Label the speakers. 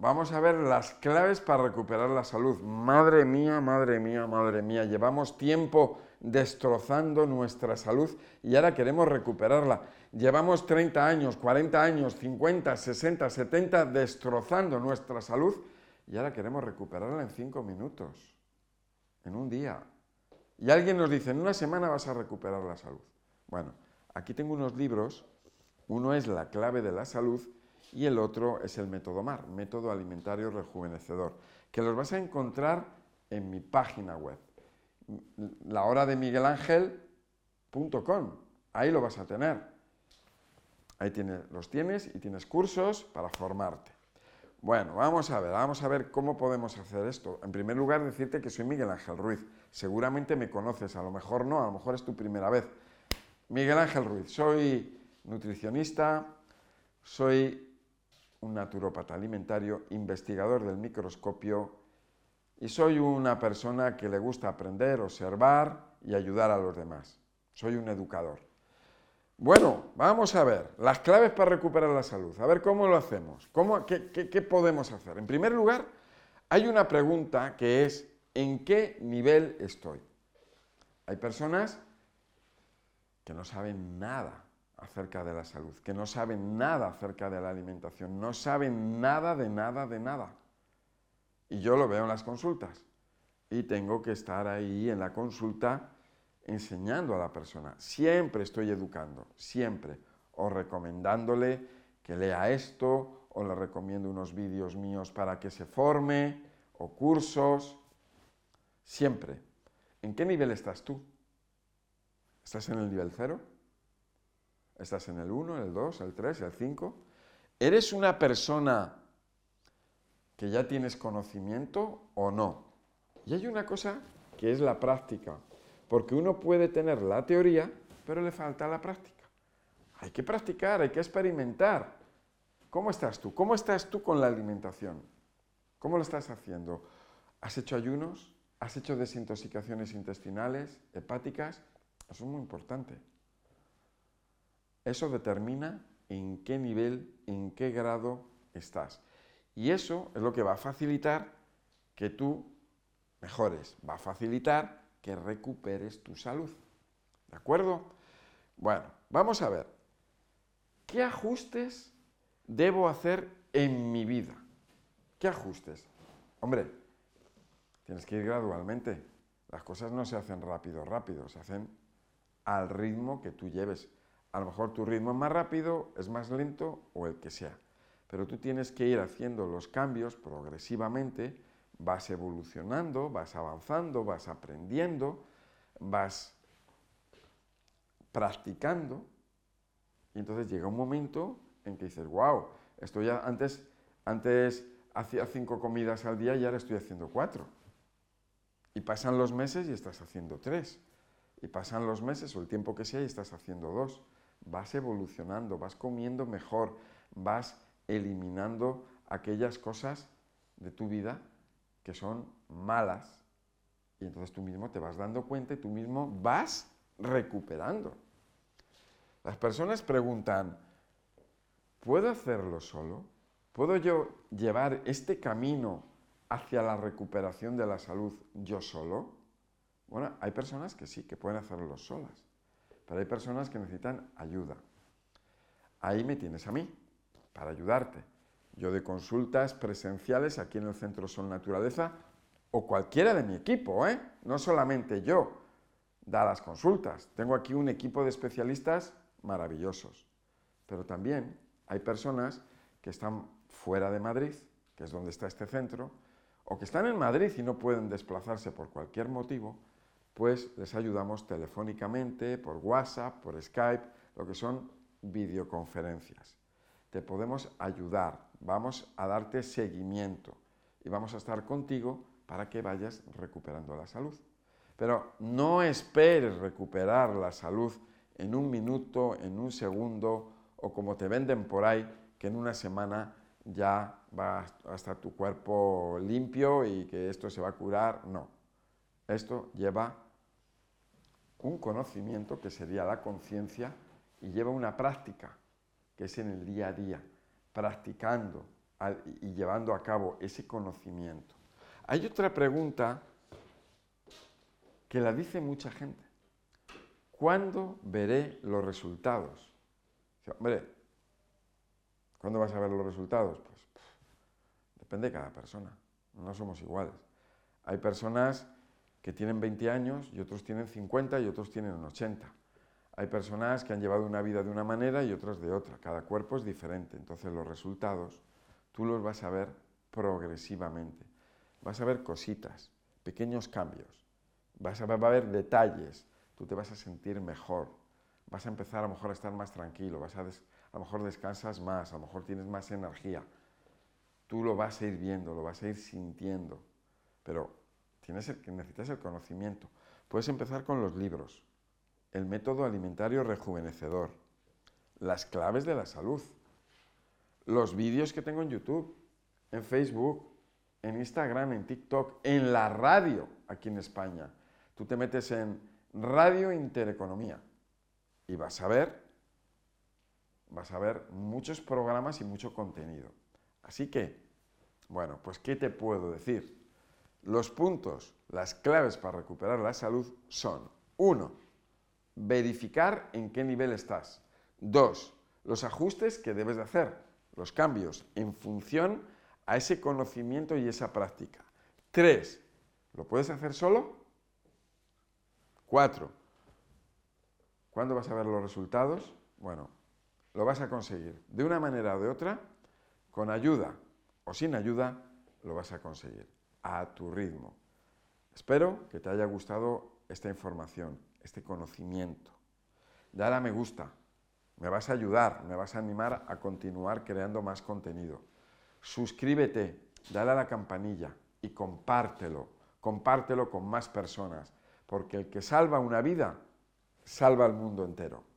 Speaker 1: vamos a ver las claves para recuperar la salud. Madre mía, madre mía, madre mía, llevamos tiempo destrozando nuestra salud y ahora queremos recuperarla. Llevamos 30 años, 40 años, 50, 60, 70 destrozando nuestra salud y ahora queremos recuperarla en 5 minutos, en un día. Y alguien nos dice, en una semana vas a recuperar la salud. Bueno, aquí tengo unos libros, uno es La clave de la salud y el otro es el método MAR, método alimentario rejuvenecedor, que los vas a encontrar en mi página web, la de Miguel ahí lo vas a tener. Ahí los tienes y tienes cursos para formarte. Bueno, vamos a ver, vamos a ver cómo podemos hacer esto. En primer lugar, decirte que soy Miguel Ángel Ruiz. Seguramente me conoces, a lo mejor no, a lo mejor es tu primera vez. Miguel Ángel Ruiz, soy nutricionista, soy un naturópata alimentario, investigador del microscopio y soy una persona que le gusta aprender, observar y ayudar a los demás. Soy un educador. Bueno, vamos a ver las claves para recuperar la salud. A ver cómo lo hacemos. ¿Cómo, qué, qué podemos hacer? En primer lugar, hay una pregunta que es ¿en qué nivel estoy? Hay personas que no saben nada acerca de la salud, que no saben nada acerca de la alimentación, no saben nada de nada de nada. Y yo lo veo en las consultas. Y tengo que estar ahí en la consulta enseñando a la persona. Siempre estoy educando, siempre. O recomendándole que lea esto, o le recomiendo unos vídeos míos para que se forme, o cursos. Siempre. ¿En qué nivel estás tú? ¿Estás en el nivel cero? ¿Estás en el 1, el 2, el 3, el 5? ¿Eres una persona que ya tienes conocimiento o no? Y hay una cosa que es la práctica, porque uno puede tener la teoría, pero le falta la práctica. Hay que practicar, hay que experimentar. ¿Cómo estás tú? ¿Cómo estás tú con la alimentación? ¿Cómo lo estás haciendo? ¿Has hecho ayunos? ¿Has hecho desintoxicaciones intestinales, hepáticas? Eso es muy importante. Eso determina en qué nivel, en qué grado estás. Y eso es lo que va a facilitar que tú mejores, va a facilitar que recuperes tu salud. ¿De acuerdo? Bueno, vamos a ver. ¿Qué ajustes debo hacer en mi vida? ¿Qué ajustes? Hombre, tienes que ir gradualmente. Las cosas no se hacen rápido, rápido, se hacen al ritmo que tú lleves. A lo mejor tu ritmo es más rápido, es más lento o el que sea. Pero tú tienes que ir haciendo los cambios progresivamente, vas evolucionando, vas avanzando, vas aprendiendo, vas practicando. Y entonces llega un momento en que dices, wow, esto ya antes, antes hacía cinco comidas al día y ahora estoy haciendo cuatro. Y pasan los meses y estás haciendo tres. Y pasan los meses o el tiempo que sea y estás haciendo dos vas evolucionando, vas comiendo mejor, vas eliminando aquellas cosas de tu vida que son malas. Y entonces tú mismo te vas dando cuenta y tú mismo vas recuperando. Las personas preguntan, ¿puedo hacerlo solo? ¿Puedo yo llevar este camino hacia la recuperación de la salud yo solo? Bueno, hay personas que sí, que pueden hacerlo solas. Pero hay personas que necesitan ayuda. Ahí me tienes a mí, para ayudarte. Yo de consultas presenciales aquí en el Centro Sol Naturaleza, o cualquiera de mi equipo, ¿eh? no solamente yo, da las consultas. Tengo aquí un equipo de especialistas maravillosos. Pero también hay personas que están fuera de Madrid, que es donde está este centro, o que están en Madrid y no pueden desplazarse por cualquier motivo, pues les ayudamos telefónicamente, por WhatsApp, por Skype, lo que son videoconferencias. Te podemos ayudar, vamos a darte seguimiento y vamos a estar contigo para que vayas recuperando la salud. Pero no esperes recuperar la salud en un minuto, en un segundo o como te venden por ahí, que en una semana ya va a estar tu cuerpo limpio y que esto se va a curar. No, esto lleva un conocimiento que sería la conciencia y lleva una práctica que es en el día a día, practicando, y llevando a cabo ese conocimiento. Hay otra pregunta que la dice mucha gente. ¿Cuándo veré los resultados? hombre, ¿cuándo vas a ver los resultados? Pues depende de cada persona, no somos iguales. Hay personas que tienen 20 años y otros tienen 50 y otros tienen 80. Hay personas que han llevado una vida de una manera y otras de otra. Cada cuerpo es diferente, entonces los resultados tú los vas a ver progresivamente. Vas a ver cositas, pequeños cambios. Vas a ver, va a haber detalles. Tú te vas a sentir mejor. Vas a empezar a mejor estar más tranquilo. Vas a, a lo mejor descansas más. A lo mejor tienes más energía. Tú lo vas a ir viendo, lo vas a ir sintiendo. Pero tienes el, necesitas el conocimiento. Puedes empezar con los libros. El método alimentario rejuvenecedor. Las claves de la salud los vídeos que tengo en YouTube, en Facebook, en Instagram, en TikTok, en la radio aquí en España. Tú te metes en Radio Intereconomía y vas a ver, vas a ver muchos programas y mucho contenido. Así que, bueno, pues ¿qué te puedo decir? Los puntos, las claves para recuperar la salud son, uno, verificar en qué nivel estás. Dos, los ajustes que debes de hacer los cambios en función a ese conocimiento y esa práctica. Tres, ¿lo puedes hacer solo? Cuatro, ¿cuándo vas a ver los resultados? Bueno, lo vas a conseguir de una manera o de otra, con ayuda o sin ayuda, lo vas a conseguir a tu ritmo. Espero que te haya gustado esta información, este conocimiento. Dale a me gusta, me vas a ayudar, me vas a animar a continuar creando más contenido. Suscríbete, dale a la campanilla y compártelo, compártelo con más personas, porque el que salva una vida, salva al mundo entero.